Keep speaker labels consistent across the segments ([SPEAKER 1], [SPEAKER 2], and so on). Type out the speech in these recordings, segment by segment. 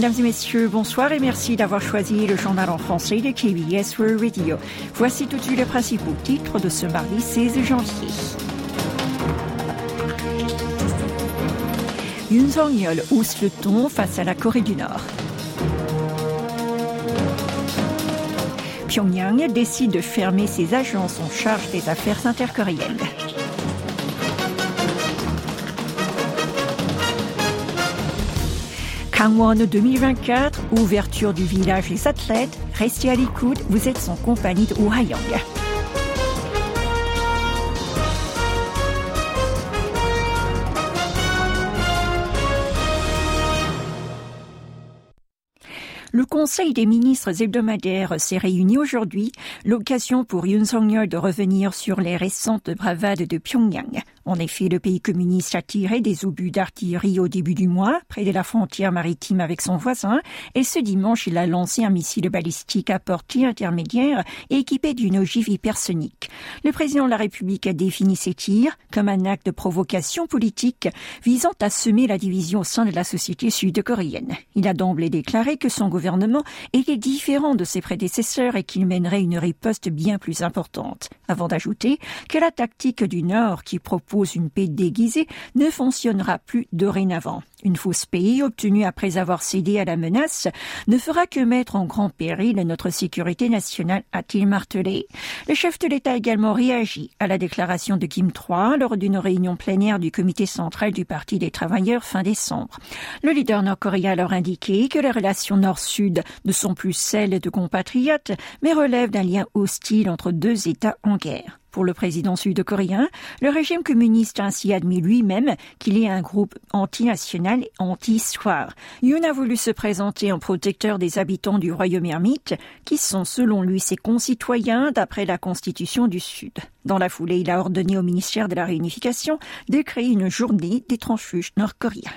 [SPEAKER 1] Mesdames et messieurs, bonsoir et merci d'avoir choisi le journal en français de KBS World Radio. Voici tout de suite les principaux titres de ce mardi 16 janvier. Yoon Song-yeol hausse le ton face à la Corée du Nord. Pyongyang décide de fermer ses agences en charge des affaires intercoréennes. Kangwon 2024, ouverture du village des athlètes, restez à l'écoute, vous êtes en compagnie de Oh Le Conseil des ministres hebdomadaires s'est réuni aujourd'hui, l'occasion pour Yoon Song-yeol de revenir sur les récentes bravades de Pyongyang. En effet, le pays communiste a tiré des obus d'artillerie au début du mois, près de la frontière maritime avec son voisin, et ce dimanche, il a lancé un missile balistique à portée intermédiaire équipé d'une ogive hypersonique. Le président de la République a défini ces tirs comme un acte de provocation politique visant à semer la division au sein de la société sud-coréenne. Il a d'emblée déclaré que son gouvernement était différent de ses prédécesseurs et qu'il mènerait une riposte bien plus importante, avant d'ajouter que la tactique du Nord qui propose une paix déguisée ne fonctionnera plus dorénavant. Une fausse paix obtenue après avoir cédé à la menace ne fera que mettre en grand péril notre sécurité nationale, a-t-il martelé. Le chef de l'État a également réagi à la déclaration de Kim III lors d'une réunion plénière du comité central du Parti des travailleurs fin décembre. Le leader nord-coréen leur indiqué que les relations nord-sud ne sont plus celles de compatriotes, mais relèvent d'un lien hostile entre deux États en guerre. Pour le président sud-coréen, le régime communiste a ainsi admis lui-même qu'il est un groupe anti-national et anti-histoire. Yoon a voulu se présenter en protecteur des habitants du royaume ermite, qui sont selon lui ses concitoyens d'après la constitution du Sud. Dans la foulée, il a ordonné au ministère de la Réunification de créer une journée des transfuges nord-coréens.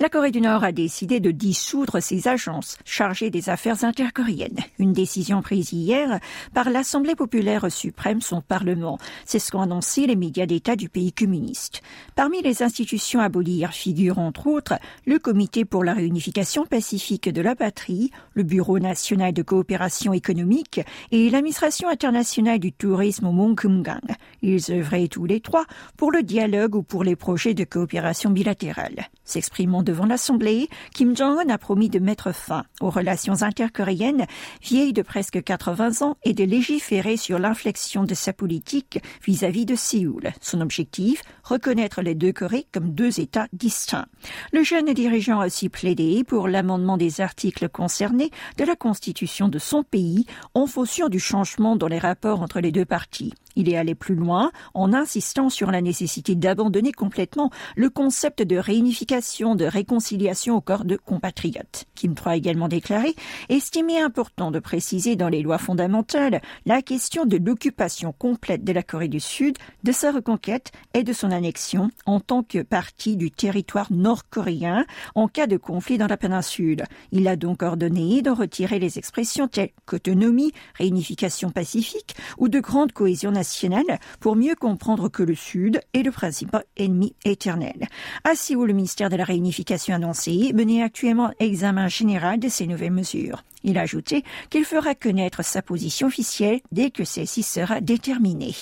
[SPEAKER 1] La Corée du Nord a décidé de dissoudre ses agences chargées des affaires intercoréennes. Une décision prise hier par l'Assemblée populaire suprême, son Parlement. C'est ce qu'ont annoncé les médias d'État du pays communiste. Parmi les institutions abolir figurent entre autres le Comité pour la réunification pacifique de la patrie, le Bureau national de coopération économique et l'administration internationale du tourisme au Mont Kumgang. Ils œuvraient tous les trois pour le dialogue ou pour les projets de coopération bilatérale. Devant l'Assemblée, Kim Jong-un a promis de mettre fin aux relations intercoréennes vieilles de presque 80 ans et de légiférer sur l'inflexion de sa politique vis-à-vis de Séoul. Son objectif, reconnaître les deux Corées comme deux États distincts. Le jeune dirigeant a aussi plaidé pour l'amendement des articles concernés de la constitution de son pays en fonction du changement dans les rapports entre les deux parties. Il est allé plus loin en insistant sur la nécessité d'abandonner complètement le concept de réunification, de réconciliation au corps de compatriotes. Kim III a également déclaré estimer important de préciser dans les lois fondamentales la question de l'occupation complète de la Corée du Sud, de sa reconquête et de son annexion en tant que partie du territoire nord-coréen en cas de conflit dans la péninsule. Il a donc ordonné de retirer les expressions telles qu'autonomie, réunification pacifique ou de grande cohésion nationale pour mieux comprendre que le Sud est le principal ennemi éternel. À où le ministère de la Réunification annoncé menait actuellement examen général de ces nouvelles mesures. Il a ajouté qu'il fera connaître sa position officielle dès que celle-ci sera déterminée.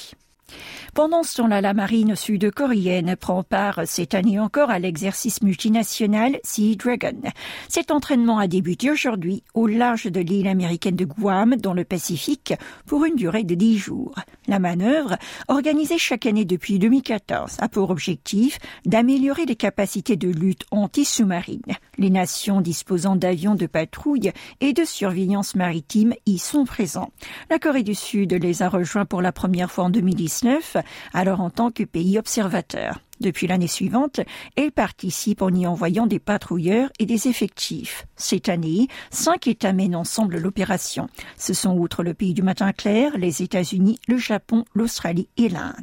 [SPEAKER 1] Pendant ce temps-là, la marine sud-coréenne prend part cette année encore à l'exercice multinational Sea Dragon. Cet entraînement a débuté aujourd'hui au large de l'île américaine de Guam, dans le Pacifique, pour une durée de dix jours. La manœuvre, organisée chaque année depuis 2014, a pour objectif d'améliorer les capacités de lutte anti-sous-marine. Les nations disposant d'avions de patrouille et de surveillance maritime y sont présents. La Corée du Sud les a rejoints pour la première fois en 2019 alors en tant que pays observateur. Depuis l'année suivante, elle participe en y envoyant des patrouilleurs et des effectifs. Cette année, cinq États mènent ensemble l'opération. Ce sont outre le pays du matin clair, les États-Unis, le Japon, l'Australie et l'Inde.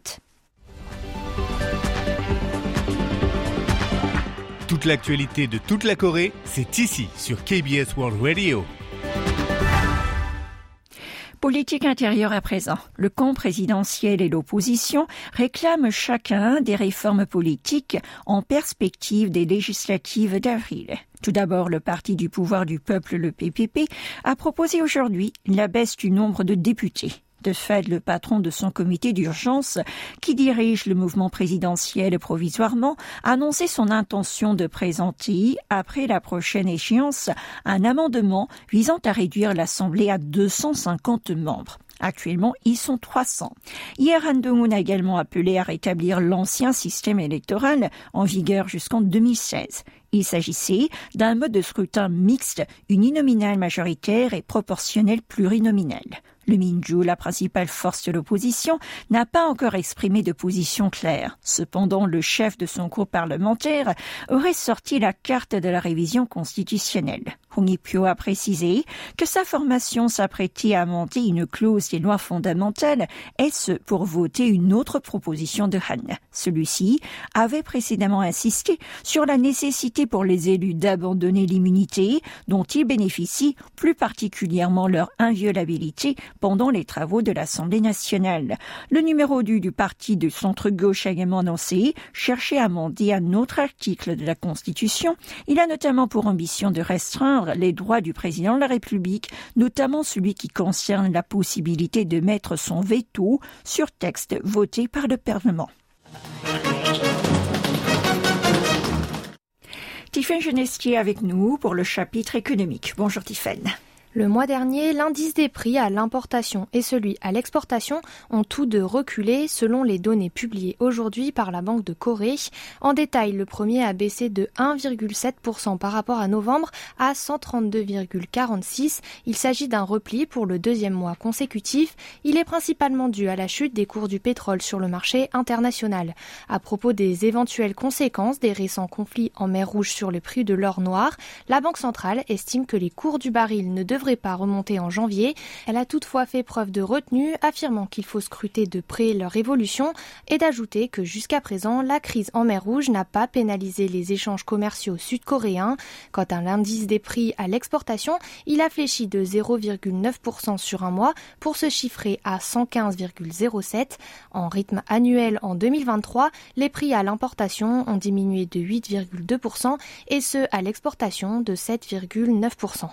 [SPEAKER 2] Toute l'actualité de toute la Corée, c'est ici sur KBS World Radio.
[SPEAKER 1] Politique intérieure à présent. Le camp présidentiel et l'opposition réclament chacun des réformes politiques en perspective des législatives d'avril. Tout d'abord, le parti du pouvoir du peuple, le PPP, a proposé aujourd'hui la baisse du nombre de députés. De fait, le patron de son comité d'urgence, qui dirige le mouvement présidentiel provisoirement, a annoncé son intention de présenter, après la prochaine échéance, un amendement visant à réduire l'Assemblée à 250 membres. Actuellement, ils sont 300. Hier, Han a également appelé à rétablir l'ancien système électoral en vigueur jusqu'en 2016. Il s'agissait d'un mode de scrutin mixte, uninominal majoritaire et proportionnel plurinominal. Le Minju, la principale force de l'opposition, n'a pas encore exprimé de position claire. Cependant, le chef de son groupe parlementaire aurait sorti la carte de la révision constitutionnelle. Hong a précisé que sa formation s'apprêtait à amender une clause des lois fondamentales, et ce pour voter une autre proposition de Han? Celui-ci avait précédemment insisté sur la nécessité pour les élus d'abandonner l'immunité dont ils bénéficient, plus particulièrement leur inviolabilité pendant les travaux de l'Assemblée nationale. Le numéro 2 du parti de centre-gauche a également annoncé chercher à amender un autre article de la Constitution. Il a notamment pour ambition de restreindre les droits du président de la République, notamment celui qui concerne la possibilité de mettre son veto sur texte voté par le Parlement. Tiffaine Genestier avec nous pour le chapitre économique. Bonjour Tiffaine.
[SPEAKER 3] Le mois dernier, l'indice des prix à l'importation et celui à l'exportation ont tous deux reculé selon les données publiées aujourd'hui par la Banque de Corée. En détail, le premier a baissé de 1,7% par rapport à novembre à 132,46. Il s'agit d'un repli pour le deuxième mois consécutif. Il est principalement dû à la chute des cours du pétrole sur le marché international. À propos des éventuelles conséquences des récents conflits en mer Rouge sur le prix de l'or noir, la Banque centrale estime que les cours du baril ne devraient pas remonter en janvier. Elle a toutefois fait preuve de retenue, affirmant qu'il faut scruter de près leur évolution et d'ajouter que jusqu'à présent, la crise en mer Rouge n'a pas pénalisé les échanges commerciaux sud-coréens. Quant à l'indice des prix à l'exportation, il a fléchi de 0,9% sur un mois pour se chiffrer à 115,07. En rythme annuel en 2023, les prix à l'importation ont diminué de 8,2% et ceux à l'exportation de 7,9%.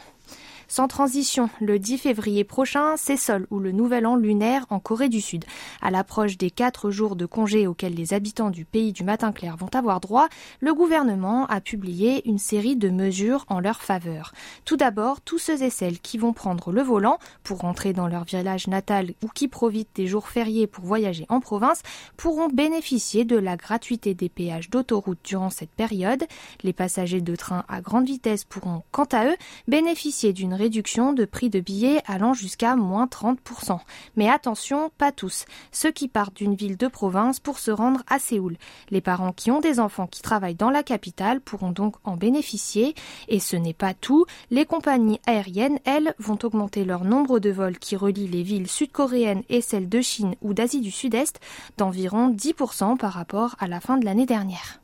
[SPEAKER 3] Sans transition, le 10 février prochain, c'est Sol ou le nouvel an lunaire en Corée du Sud. À l'approche des quatre jours de congé auxquels les habitants du pays du matin clair vont avoir droit, le gouvernement a publié une série de mesures en leur faveur. Tout d'abord, tous ceux et celles qui vont prendre le volant pour rentrer dans leur village natal ou qui profitent des jours fériés pour voyager en province pourront bénéficier de la gratuité des péages d'autoroute durant cette période. Les passagers de train à grande vitesse pourront, quant à eux, bénéficier d'une réduction de prix de billets allant jusqu'à moins 30%. Mais attention, pas tous. Ceux qui partent d'une ville de province pour se rendre à Séoul. Les parents qui ont des enfants qui travaillent dans la capitale pourront donc en bénéficier. Et ce n'est pas tout. Les compagnies aériennes, elles, vont augmenter leur nombre de vols qui relient les villes sud-coréennes et celles de Chine ou d'Asie du Sud-Est d'environ 10% par rapport à la fin de l'année dernière.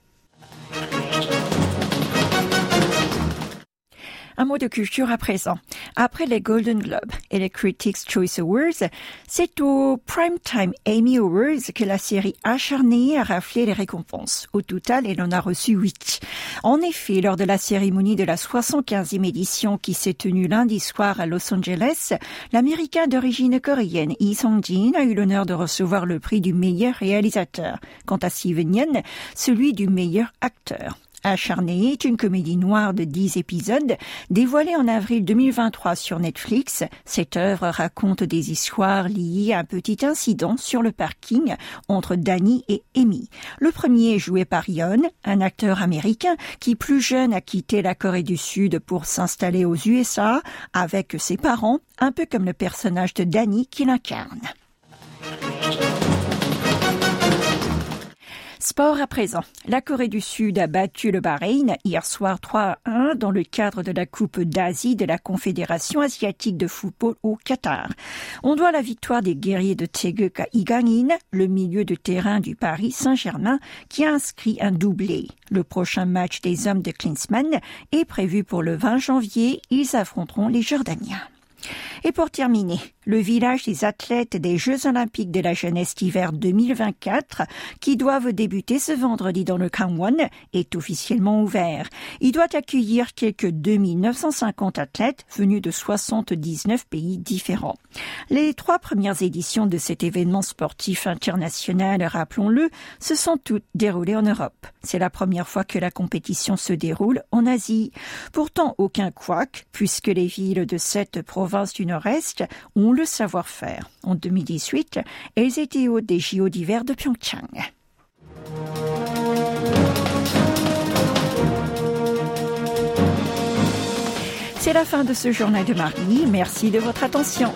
[SPEAKER 1] Un mot de culture à présent. Après les Golden Globes et les Critics Choice Awards, c'est au Primetime Emmy Awards que la série acharnée a raflé les récompenses. Au total, elle en a reçu huit. En effet, lors de la cérémonie de la 75e édition qui s'est tenue lundi soir à Los Angeles, l'américain d'origine coréenne Lee Song-jin a eu l'honneur de recevoir le prix du meilleur réalisateur. Quant à Steven Yeun, celui du meilleur acteur. Acharné est une comédie noire de 10 épisodes dévoilée en avril 2023 sur Netflix. Cette œuvre raconte des histoires liées à un petit incident sur le parking entre Danny et Amy. Le premier est joué par Yon, un acteur américain qui plus jeune a quitté la Corée du Sud pour s'installer aux USA avec ses parents, un peu comme le personnage de Danny qu'il incarne. Sport à présent. La Corée du Sud a battu le Bahreïn hier soir 3 1 dans le cadre de la Coupe d'Asie de la Confédération asiatique de football au Qatar. On doit la victoire des guerriers de Taeguk à Igangin, le milieu de terrain du Paris Saint-Germain, qui a inscrit un doublé. Le prochain match des hommes de Klinsmann est prévu pour le 20 janvier. Ils affronteront les Jordaniens. Et pour terminer, le village des athlètes des Jeux olympiques de la jeunesse d'hiver 2024, qui doivent débuter ce vendredi dans le Kangwon, est officiellement ouvert. Il doit accueillir quelques 2950 athlètes venus de 79 pays différents. Les trois premières éditions de cet événement sportif international, rappelons-le, se sont toutes déroulées en Europe. C'est la première fois que la compétition se déroule en Asie. Pourtant, aucun couac, puisque les villes de cette province du Nord-Est ont le savoir-faire. En 2018, elles étaient hôtes des JO d'hiver de Pyeongchang. C'est la fin de ce journal de mardi. Merci de votre attention.